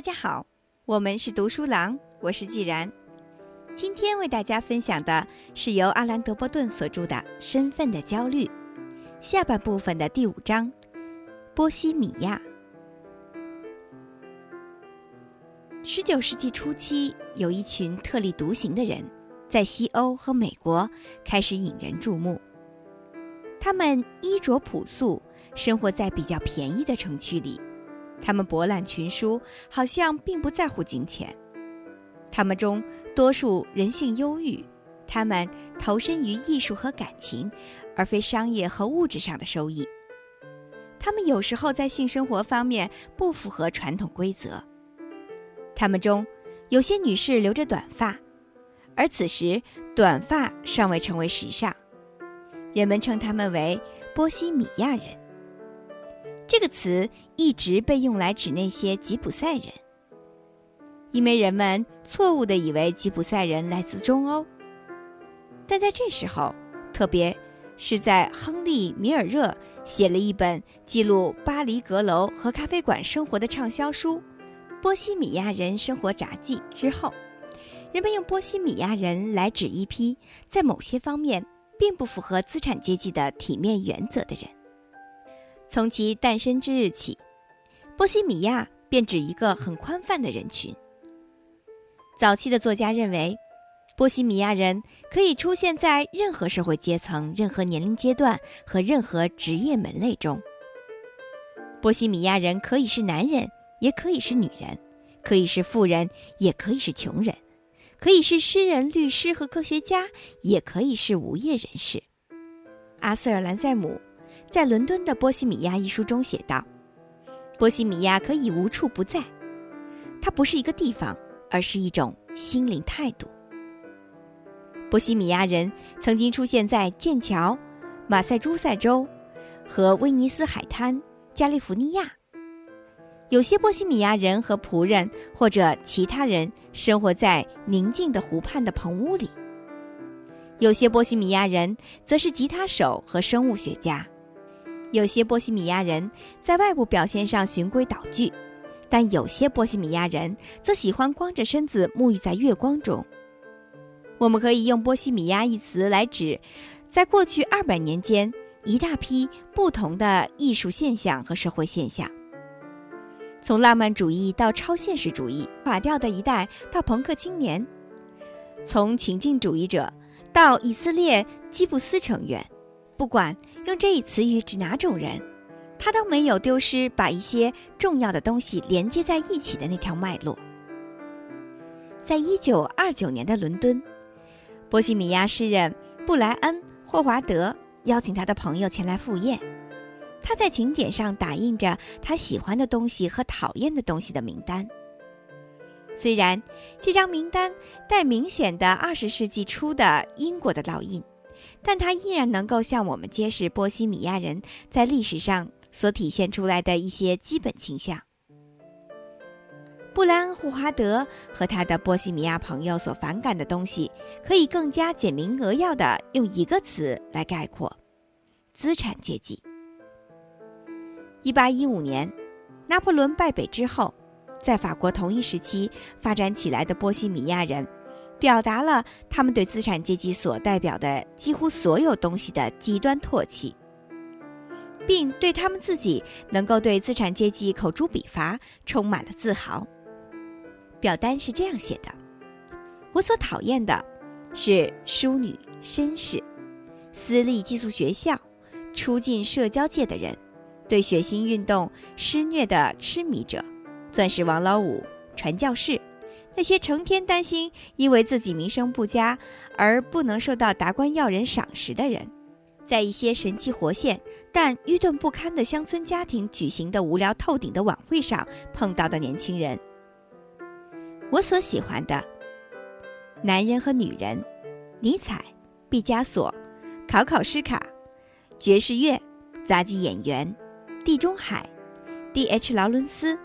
大家好，我们是读书郎，我是既然。今天为大家分享的是由阿兰·德波顿所著的《身份的焦虑》下半部分的第五章《波西米亚》。十九世纪初期，有一群特立独行的人，在西欧和美国开始引人注目。他们衣着朴素，生活在比较便宜的城区里。他们博览群书，好像并不在乎金钱。他们中多数人性忧郁，他们投身于艺术和感情，而非商业和物质上的收益。他们有时候在性生活方面不符合传统规则。他们中有些女士留着短发，而此时短发尚未成为时尚。人们称他们为波西米亚人。这个词一直被用来指那些吉普赛人，因为人们错误地以为吉普赛人来自中欧。但在这时候，特别是在亨利·米尔热写了一本记录巴黎阁楼和咖啡馆生活的畅销书《波西米亚人生活札记》之后，人们用波西米亚人来指一批在某些方面并不符合资产阶级的体面原则的人。从其诞生之日起，波西米亚便指一个很宽泛的人群。早期的作家认为，波西米亚人可以出现在任何社会阶层、任何年龄阶段和任何职业门类中。波西米亚人可以是男人，也可以是女人；可以是富人，也可以是穷人；可以是诗人、律师和科学家，也可以是无业人士。阿瑟尔·兰塞姆。在伦敦的《波西米亚》一书中写道：“波西米亚可以无处不在，它不是一个地方，而是一种心灵态度。波西米亚人曾经出现在剑桥、马赛诸塞州和威尼斯海滩、加利福尼亚。有些波西米亚人和仆人或者其他人生活在宁静的湖畔的棚屋里。有些波西米亚人则是吉他手和生物学家。”有些波西米亚人在外部表现上循规蹈矩，但有些波西米亚人则喜欢光着身子沐浴在月光中。我们可以用“波西米亚”一词来指，在过去二百年间一大批不同的艺术现象和社会现象，从浪漫主义到超现实主义，垮掉的一代到朋克青年，从情境主义者到以色列基布斯成员。不管用这一词语指哪种人，他都没有丢失把一些重要的东西连接在一起的那条脉络。在一九二九年的伦敦，波西米亚诗人布莱恩·霍华德邀请他的朋友前来赴宴。他在请柬上打印着他喜欢的东西和讨厌的东西的名单。虽然这张名单带明显的二十世纪初的英国的烙印。但它依然能够向我们揭示波西米亚人在历史上所体现出来的一些基本倾向。布莱恩·霍华德和他的波西米亚朋友所反感的东西，可以更加简明扼要地用一个词来概括：资产阶级。一八一五年，拿破仑败北之后，在法国同一时期发展起来的波西米亚人。表达了他们对资产阶级所代表的几乎所有东西的极端唾弃，并对他们自己能够对资产阶级口诛笔伐充满了自豪。表单是这样写的：“我所讨厌的是淑女、绅士、私立寄宿学校、出进社交界的人、对血腥运动施虐的痴迷者、钻石王老五、传教士。”那些成天担心因为自己名声不佳而不能受到达官要人赏识的人，在一些神气活现但愚钝不堪的乡村家庭举行的无聊透顶的晚会上碰到的年轻人，我所喜欢的男人和女人，尼采、毕加索、考考施卡、爵士乐、杂技演员、地中海、D.H. 劳伦斯、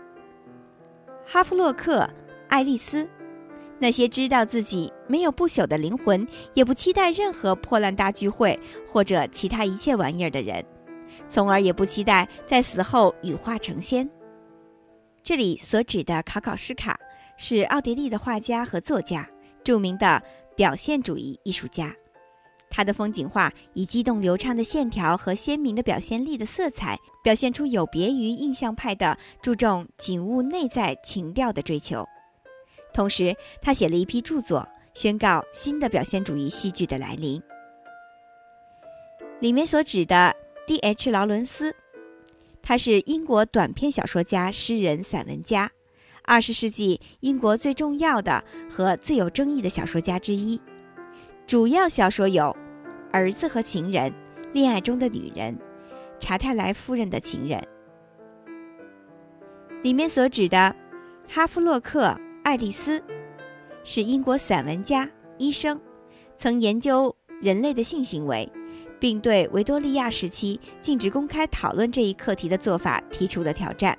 哈弗洛克。爱丽丝，那些知道自己没有不朽的灵魂，也不期待任何破烂大聚会或者其他一切玩意儿的人，从而也不期待在死后羽化成仙。这里所指的考考斯卡是奥地利的画家和作家，著名的表现主义艺术家。他的风景画以激动流畅的线条和鲜明的表现力的色彩，表现出有别于印象派的注重景物内在情调的追求。同时，他写了一批著作，宣告新的表现主义戏剧的来临。里面所指的 D.H. 劳伦斯，他是英国短篇小说家、诗人、散文家，二十世纪英国最重要的和最有争议的小说家之一。主要小说有。儿子和情人，恋爱中的女人，查泰莱夫人的情人。里面所指的哈夫洛克·爱丽丝，是英国散文家、医生，曾研究人类的性行为，并对维多利亚时期禁止公开讨论这一课题的做法提出了挑战。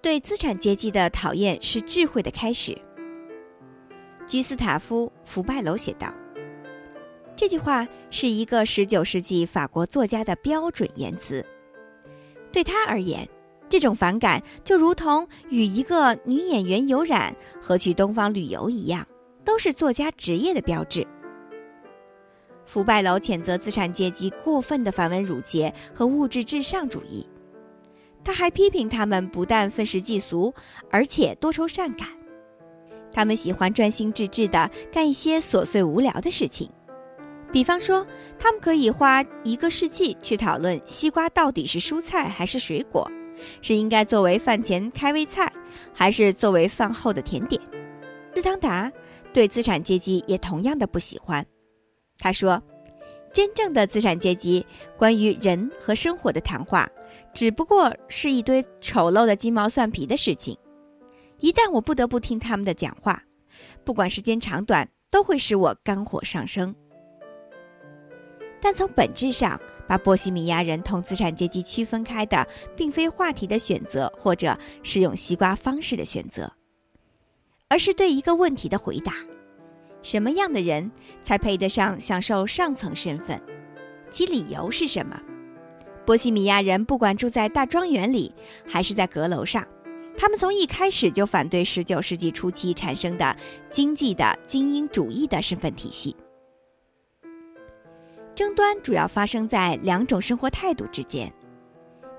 对资产阶级的讨厌是智慧的开始。居斯塔夫·福拜楼写道。这句话是一个19世纪法国作家的标准言辞。对他而言，这种反感就如同与一个女演员有染和去东方旅游一样，都是作家职业的标志。福拜楼谴责资产阶级过分的繁文缛节和物质至上主义，他还批评他们不但愤世嫉俗，而且多愁善感。他们喜欢专心致志地干一些琐碎无聊的事情。比方说，他们可以花一个世纪去讨论西瓜到底是蔬菜还是水果，是应该作为饭前开胃菜，还是作为饭后的甜点。斯汤达对资产阶级也同样的不喜欢。他说：“真正的资产阶级关于人和生活的谈话，只不过是一堆丑陋的鸡毛蒜皮的事情。一旦我不得不听他们的讲话，不管时间长短，都会使我肝火上升。”但从本质上，把波西米亚人同资产阶级区分开的，并非话题的选择或者是用西瓜方式的选择，而是对一个问题的回答：什么样的人才配得上享受上层身份？其理由是什么？波西米亚人不管住在大庄园里，还是在阁楼上，他们从一开始就反对19世纪初期产生的经济的精英主义的身份体系。争端主要发生在两种生活态度之间，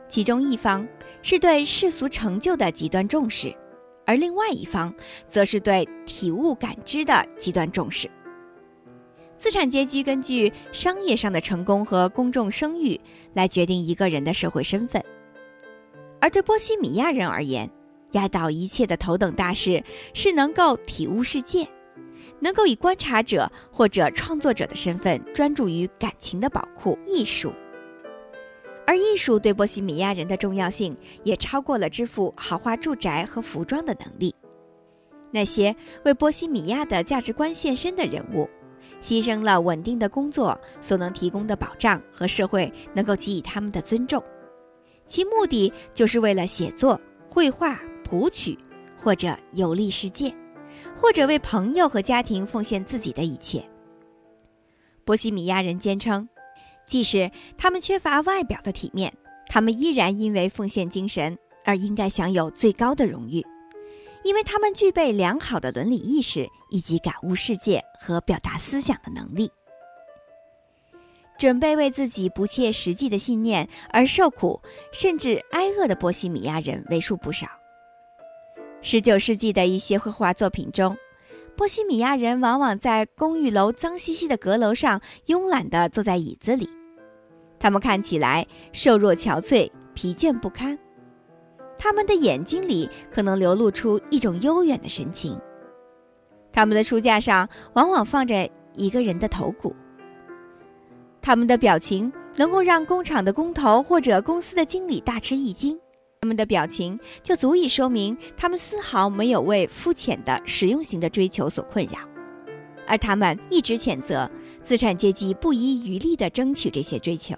其中一方是对世俗成就的极端重视，而另外一方则是对体悟感知的极端重视。资产阶级根据商业上的成功和公众声誉来决定一个人的社会身份，而对波西米亚人而言，压倒一切的头等大事是能够体悟世界。能够以观察者或者创作者的身份专注于感情的宝库——艺术，而艺术对波西米亚人的重要性也超过了支付豪华住宅和服装的能力。那些为波西米亚的价值观献身的人物，牺牲了稳定的工作所能提供的保障和社会能够给予他们的尊重，其目的就是为了写作、绘画、谱曲，或者游历世界。或者为朋友和家庭奉献自己的一切。波西米亚人坚称，即使他们缺乏外表的体面，他们依然因为奉献精神而应该享有最高的荣誉，因为他们具备良好的伦理意识以及感悟世界和表达思想的能力。准备为自己不切实际的信念而受苦甚至挨饿的波西米亚人为数不少。十九世纪的一些绘画作品中，波西米亚人往往在公寓楼脏兮兮的阁楼上慵懒地坐在椅子里，他们看起来瘦弱憔悴、疲倦不堪，他们的眼睛里可能流露出一种悠远的神情，他们的书架上往往放着一个人的头骨，他们的表情能够让工厂的工头或者公司的经理大吃一惊。他们的表情就足以说明，他们丝毫没有为肤浅的实用型的追求所困扰，而他们一直谴责资产阶级不遗余力地争取这些追求。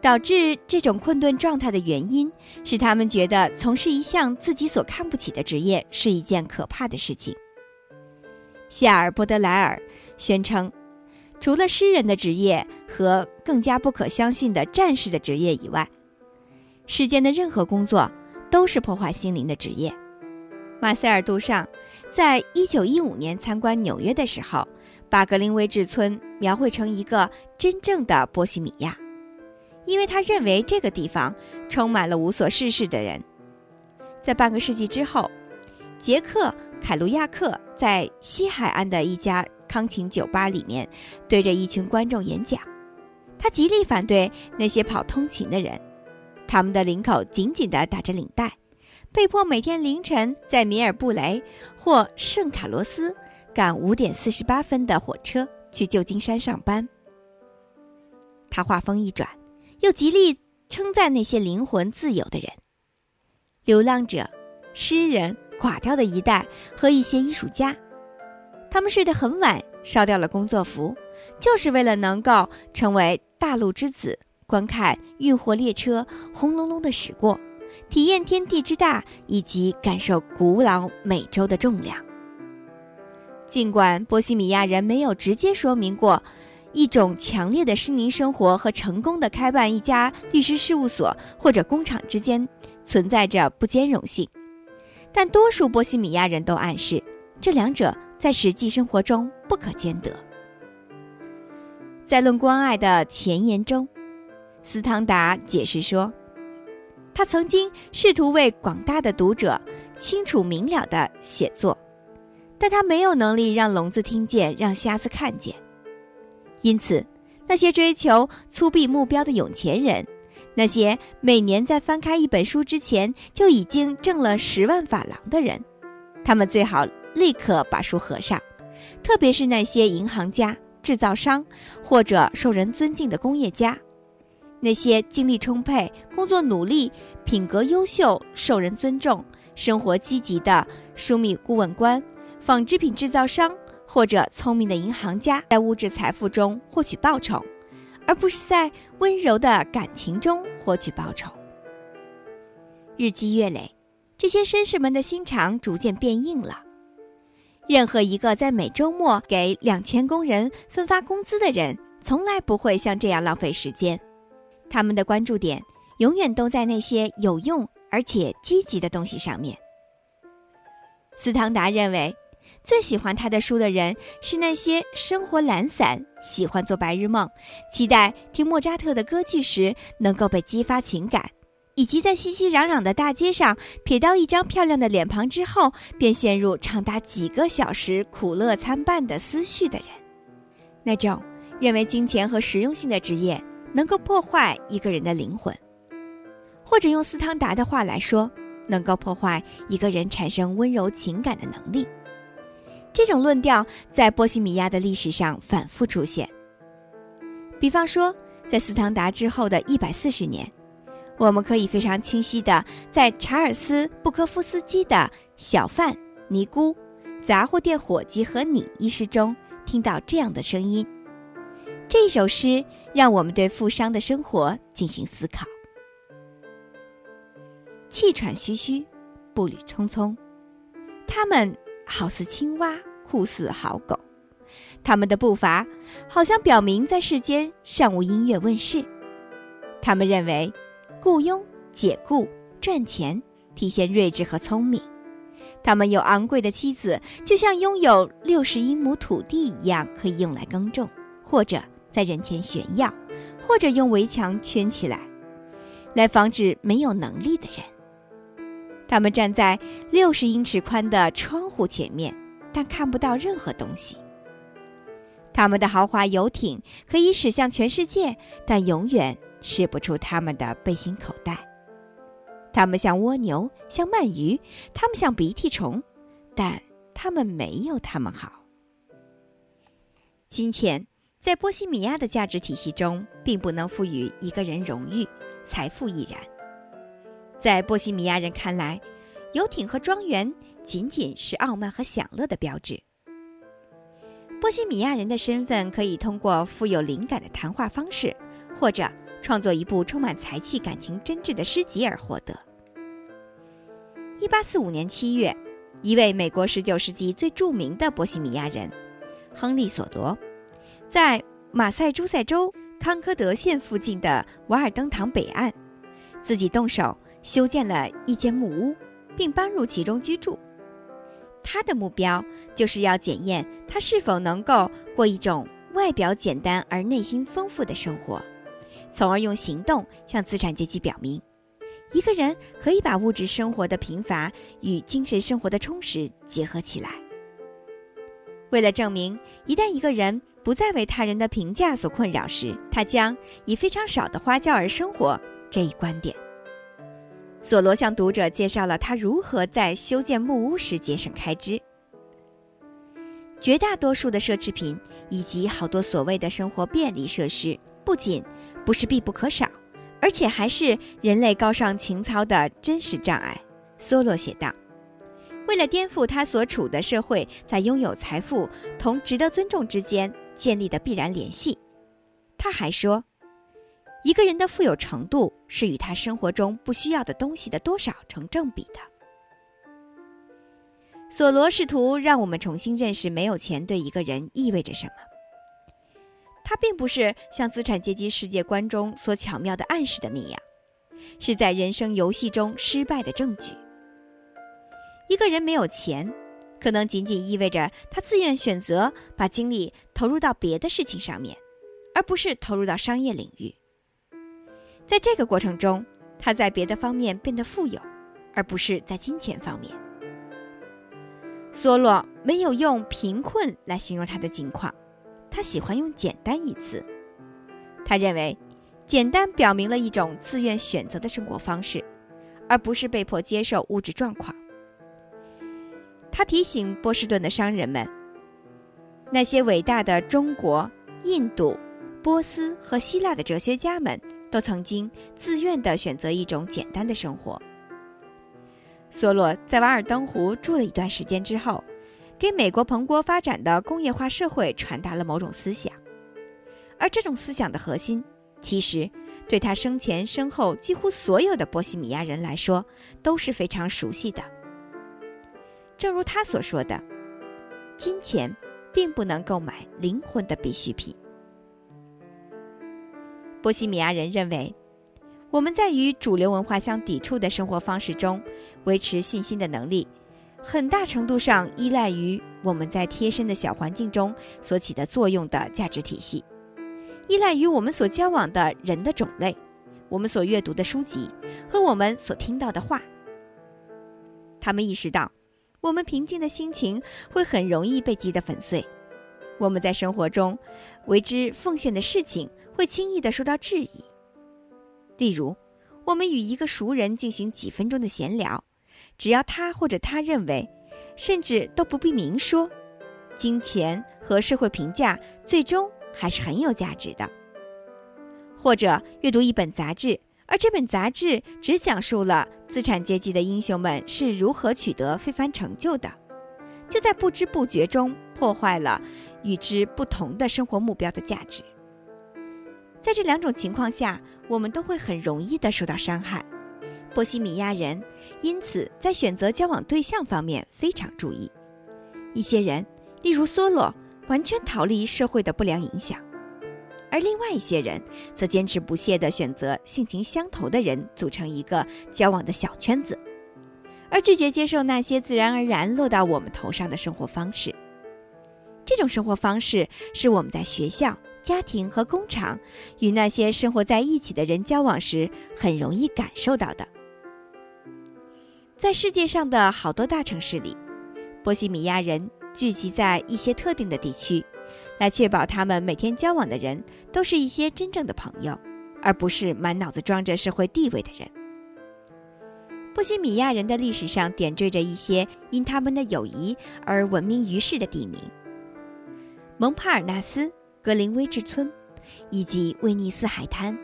导致这种困顿状态的原因是，他们觉得从事一项自己所看不起的职业是一件可怕的事情。夏尔·波德莱尔宣称，除了诗人的职业和更加不可相信的战士的职业以外，世间的任何工作都是破坏心灵的职业。马塞尔·杜尚在一九一五年参观纽约的时候，把格林威治村描绘成一个真正的波西米亚，因为他认为这个地方充满了无所事事的人。在半个世纪之后，杰克·凯鲁亚克在西海岸的一家康琴酒吧里面对着一群观众演讲，他极力反对那些跑通勤的人。他们的领口紧紧地打着领带，被迫每天凌晨在米尔布雷或圣卡罗斯赶五点四十八分的火车去旧金山上班。他话锋一转，又极力称赞那些灵魂自由的人、流浪者、诗人、垮掉的一代和一些艺术家。他们睡得很晚，烧掉了工作服，就是为了能够成为大陆之子。观看运货列车轰隆隆的驶过，体验天地之大，以及感受古老美洲的重量。尽管波西米亚人没有直接说明过一种强烈的森林生活和成功的开办一家律师事务所或者工厂之间存在着不兼容性，但多数波西米亚人都暗示这两者在实际生活中不可兼得。在《论关爱》的前言中。斯汤达解释说，他曾经试图为广大的读者清楚明了的写作，但他没有能力让聋子听见，让瞎子看见。因此，那些追求粗鄙目标的有钱人，那些每年在翻开一本书之前就已经挣了十万法郎的人，他们最好立刻把书合上。特别是那些银行家、制造商或者受人尊敬的工业家。那些精力充沛、工作努力、品格优秀、受人尊重、生活积极的枢密顾问官、纺织品制造商或者聪明的银行家，在物质财富中获取报酬，而不是在温柔的感情中获取报酬。日积月累，这些绅士们的心肠逐渐变硬了。任何一个在每周末给两千工人分发工资的人，从来不会像这样浪费时间。他们的关注点永远都在那些有用而且积极的东西上面。斯汤达认为，最喜欢他的书的人是那些生活懒散、喜欢做白日梦、期待听莫扎特的歌剧时能够被激发情感，以及在熙熙攘攘的大街上瞥到一张漂亮的脸庞之后便陷入长达几个小时苦乐参半的思绪的人。那种认为金钱和实用性的职业。能够破坏一个人的灵魂，或者用斯汤达的话来说，能够破坏一个人产生温柔情感的能力。这种论调在波西米亚的历史上反复出现。比方说，在斯汤达之后的一百四十年，我们可以非常清晰的在查尔斯·布科夫斯基的《小贩、尼姑、杂货店伙计和你》一诗中听到这样的声音。这首诗让我们对富商的生活进行思考。气喘吁吁，步履匆匆，他们好似青蛙，酷似好狗。他们的步伐好像表明在世间尚无音乐问世。他们认为，雇佣、解雇、赚钱体现睿智和聪明。他们有昂贵的妻子，就像拥有六十英亩土地一样，可以用来耕种，或者。在人前炫耀，或者用围墙圈起来，来防止没有能力的人。他们站在六十英尺宽的窗户前面，但看不到任何东西。他们的豪华游艇可以驶向全世界，但永远驶不出他们的背心口袋。他们像蜗牛，像鳗鱼，他们像鼻涕虫，但他们没有他们好。金钱。在波西米亚的价值体系中，并不能赋予一个人荣誉、财富亦然。在波西米亚人看来，游艇和庄园仅仅是傲慢和享乐的标志。波西米亚人的身份可以通过富有灵感的谈话方式，或者创作一部充满才气、感情真挚的诗集而获得。一八四五年七月，一位美国十九世纪最著名的波西米亚人——亨利·索罗。在马赛诸塞州康科德县附近的瓦尔登塘北岸，自己动手修建了一间木屋，并搬入其中居住。他的目标就是要检验他是否能够过一种外表简单而内心丰富的生活，从而用行动向资产阶级表明，一个人可以把物质生活的贫乏与精神生活的充实结合起来。为了证明一旦一个人不再为他人的评价所困扰时，他将以非常少的花椒而生活这一观点。索罗向读者介绍了他如何在修建木屋时节省开支。绝大多数的奢侈品以及好多所谓的生活便利设施，不仅不是必不可少，而且还是人类高尚情操的真实障碍。梭罗写道：“为了颠覆他所处的社会在拥有财富同值得尊重之间建立的必然联系。”他还说。一个人的富有程度是与他生活中不需要的东西的多少成正比的。索罗试图让我们重新认识没有钱对一个人意味着什么。他并不是像资产阶级世界观中所巧妙的暗示的那样，是在人生游戏中失败的证据。一个人没有钱，可能仅仅意味着他自愿选择把精力投入到别的事情上面，而不是投入到商业领域。在这个过程中，他在别的方面变得富有，而不是在金钱方面。梭罗没有用贫困来形容他的境况，他喜欢用简单一词。他认为，简单表明了一种自愿选择的生活方式，而不是被迫接受物质状况。他提醒波士顿的商人们，那些伟大的中国、印度、波斯和希腊的哲学家们。都曾经自愿地选择一种简单的生活。梭罗在瓦尔登湖住了一段时间之后，给美国蓬勃发展的工业化社会传达了某种思想，而这种思想的核心，其实对他生前身后几乎所有的波西米亚人来说都是非常熟悉的。正如他所说的：“金钱并不能购买灵魂的必需品。”波西米亚人认为，我们在与主流文化相抵触的生活方式中维持信心的能力，很大程度上依赖于我们在贴身的小环境中所起的作用的价值体系，依赖于我们所交往的人的种类，我们所阅读的书籍和我们所听到的话。他们意识到，我们平静的心情会很容易被击得粉碎。我们在生活中为之奉献的事情会轻易的受到质疑。例如，我们与一个熟人进行几分钟的闲聊，只要他或者他认为，甚至都不必明说，金钱和社会评价最终还是很有价值的。或者阅读一本杂志，而这本杂志只讲述了资产阶级的英雄们是如何取得非凡成就的，就在不知不觉中破坏了。与之不同的生活目标的价值，在这两种情况下，我们都会很容易的受到伤害。波西米亚人因此在选择交往对象方面非常注意。一些人，例如梭罗，完全逃离社会的不良影响；而另外一些人则坚持不懈地选择性情相投的人组成一个交往的小圈子，而拒绝接受那些自然而然落到我们头上的生活方式。这种生活方式是我们在学校、家庭和工厂与那些生活在一起的人交往时很容易感受到的。在世界上的好多大城市里，波西米亚人聚集在一些特定的地区，来确保他们每天交往的人都是一些真正的朋友，而不是满脑子装着社会地位的人。波西米亚人的历史上点缀着一些因他们的友谊而闻名于世的地名。蒙帕尔纳斯、格林威治村，以及威尼斯海滩。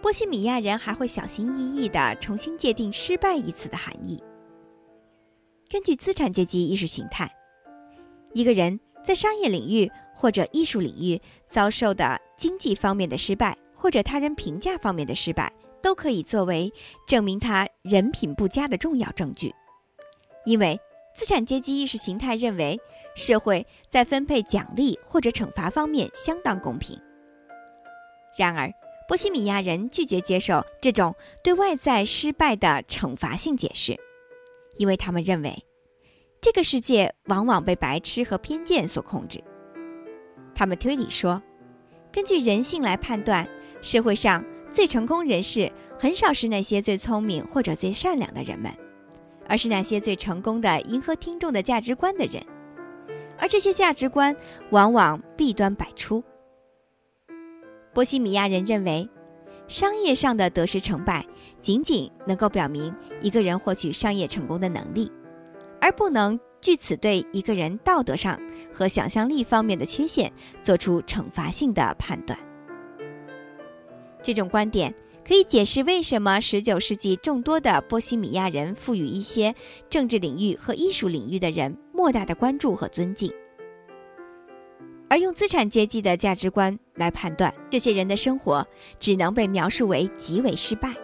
波西米亚人还会小心翼翼地重新界定“失败”一词的含义。根据资产阶级意识形态，一个人在商业领域或者艺术领域遭受的经济方面的失败，或者他人评价方面的失败，都可以作为证明他人品不佳的重要证据，因为。资产阶级意识形态认为，社会在分配奖励或者惩罚方面相当公平。然而，波西米亚人拒绝接受这种对外在失败的惩罚性解释，因为他们认为这个世界往往被白痴和偏见所控制。他们推理说，根据人性来判断，社会上最成功人士很少是那些最聪明或者最善良的人们，而是那些最成功的迎合听众的价值观的人，而这些价值观往往弊端百出。波西米亚人认为，商业上的得失成败仅仅能够表明一个人获取商业成功的能力，而不能据此对一个人道德上和想象力方面的缺陷做出惩罚性的判断。这种观点可以解释为什么十九世纪众多的波西米亚人赋予一些政治领域和艺术领域的人莫大的关注和尊敬。而用资产阶级的价值观来判断这些人的生活，只能被描述为极为失败。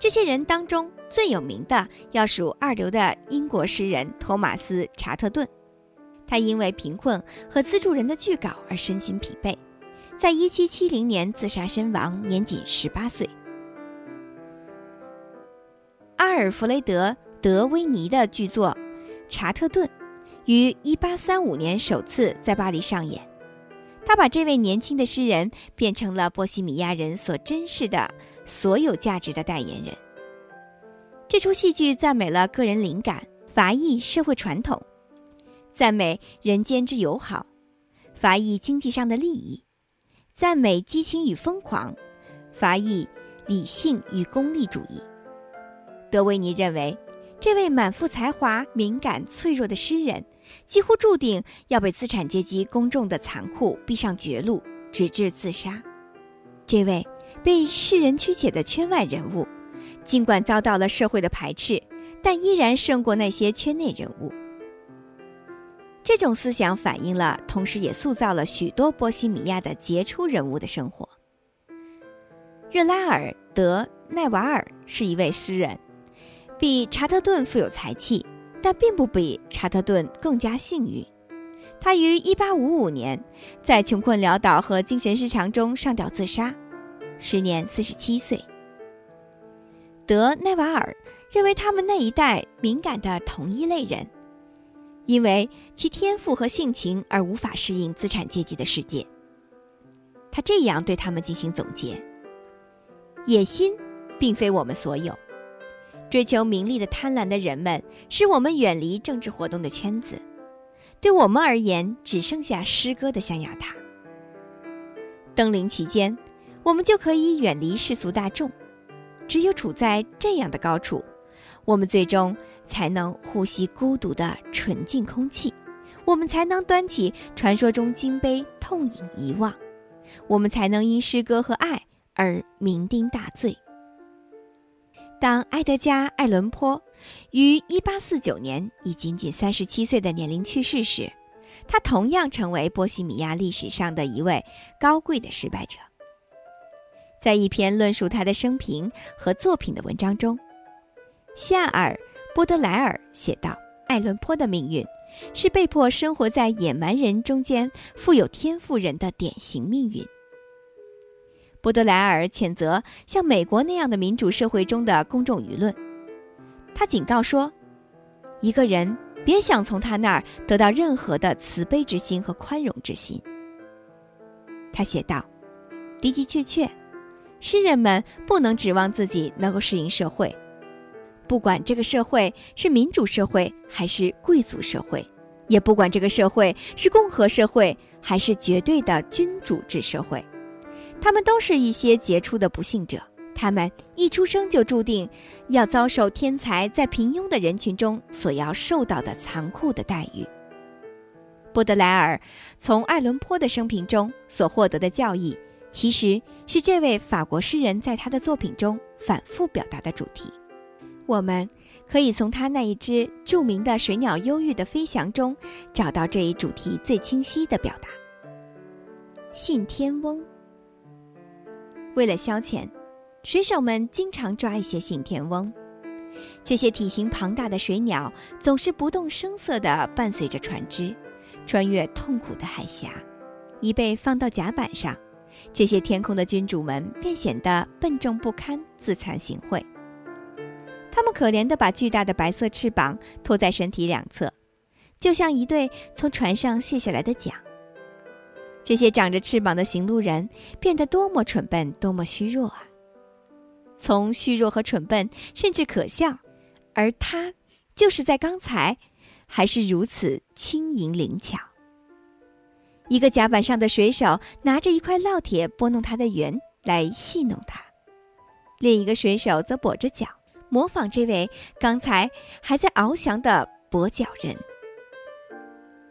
这些人当中最有名的要数二流的英国诗人托马斯·查特顿，他因为贫困和资助人的拒稿而身心疲惫，在1770年自杀身亡，年仅18岁。阿尔弗雷德·德维尼的剧作《查特顿》。于1835年首次在巴黎上演，他把这位年轻的诗人变成了波西米亚人所珍视的所有价值的代言人。这出戏剧赞美了个人灵感、法裔社会传统，赞美人间之友好，法裔经济上的利益，赞美激情与疯狂，法裔理性与功利主义。德维尼认为，这位满腹才华、敏感脆弱的诗人。几乎注定要被资产阶级公众的残酷逼上绝路，直至自杀。这位被世人曲解的圈外人物，尽管遭到了社会的排斥，但依然胜过那些圈内人物。这种思想反映了，同时也塑造了许多波西米亚的杰出人物的生活。热拉尔·德奈瓦尔是一位诗人，比查特顿富有才气。但并不比查特顿更加幸运。他于1855年在穷困潦倒和精神失常中上吊自杀，时年47岁。德奈瓦尔认为他们那一代敏感的同一类人，因为其天赋和性情而无法适应资产阶级的世界。他这样对他们进行总结：野心并非我们所有。追求名利的贪婪的人们，使我们远离政治活动的圈子。对我们而言，只剩下诗歌的象牙塔。登临其间，我们就可以远离世俗大众。只有处在这样的高处，我们最终才能呼吸孤独的纯净空气，我们才能端起传说中金杯痛饮遗忘，我们才能因诗歌和爱而酩酊大醉。当埃德加·艾伦坡于1849年以仅仅37岁的年龄去世时，他同样成为波西米亚历史上的一位高贵的失败者。在一篇论述他的生平和作品的文章中，夏尔·波德莱尔写道：“艾伦坡的命运是被迫生活在野蛮人中间、富有天赋人的典型命运。”波德莱尔谴责像美国那样的民主社会中的公众舆论，他警告说：“一个人别想从他那儿得到任何的慈悲之心和宽容之心。”他写道：“的的确确，诗人们不能指望自己能够适应社会，不管这个社会是民主社会还是贵族社会，也不管这个社会是共和社会还是绝对的君主制社会。”他们都是一些杰出的不幸者，他们一出生就注定要遭受天才在平庸的人群中所要受到的残酷的待遇。波德莱尔从爱伦坡的生平中所获得的教义，其实是这位法国诗人在他的作品中反复表达的主题。我们可以从他那一只著名的水鸟忧郁的飞翔中，找到这一主题最清晰的表达。信天翁。为了消遣，水手们经常抓一些信天翁。这些体型庞大的水鸟总是不动声色地伴随着船只，穿越痛苦的海峡，已被放到甲板上，这些天空的君主们便显得笨重不堪、自惭形秽。他们可怜地把巨大的白色翅膀托在身体两侧，就像一对从船上卸下来的桨。这些长着翅膀的行路人变得多么蠢笨，多么虚弱啊！从虚弱和蠢笨，甚至可笑，而他就是在刚才，还是如此轻盈灵巧。一个甲板上的水手拿着一块烙铁拨弄他的圆来戏弄他，另一个水手则跛着脚。模仿这位刚才还在翱翔的跛脚人，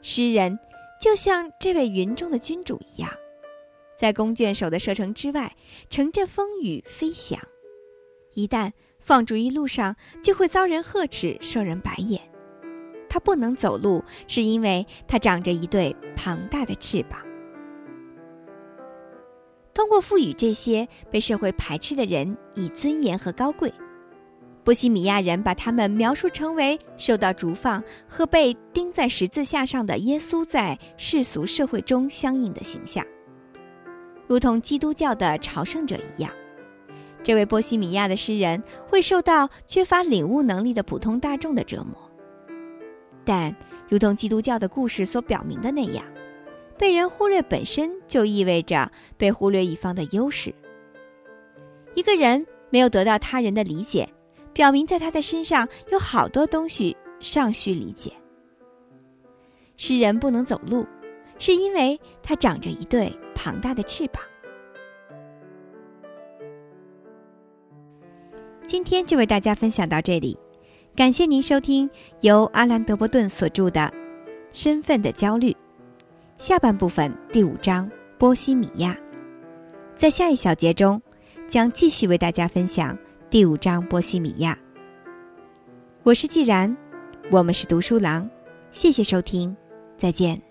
诗人就像这位云中的君主一样，在弓箭手的射程之外，乘着风雨飞翔。一旦放逐一路上，就会遭人呵斥，受人白眼。他不能走路，是因为他长着一对庞大的翅膀。通过赋予这些被社会排斥的人以尊严和高贵。波西米亚人把他们描述成为受到逐放和被钉在十字架上的耶稣在世俗社会中相应的形象，如同基督教的朝圣者一样。这位波西米亚的诗人会受到缺乏领悟能力的普通大众的折磨，但如同基督教的故事所表明的那样，被人忽略本身就意味着被忽略一方的优势。一个人没有得到他人的理解。表明在他的身上有好多东西尚需理解。诗人不能走路，是因为他长着一对庞大的翅膀。今天就为大家分享到这里，感谢您收听由阿兰·德伯顿所著的《身份的焦虑》下半部分第五章《波西米亚》。在下一小节中，将继续为大家分享。第五章《波西米亚》，我是既然，我们是读书郎，谢谢收听，再见。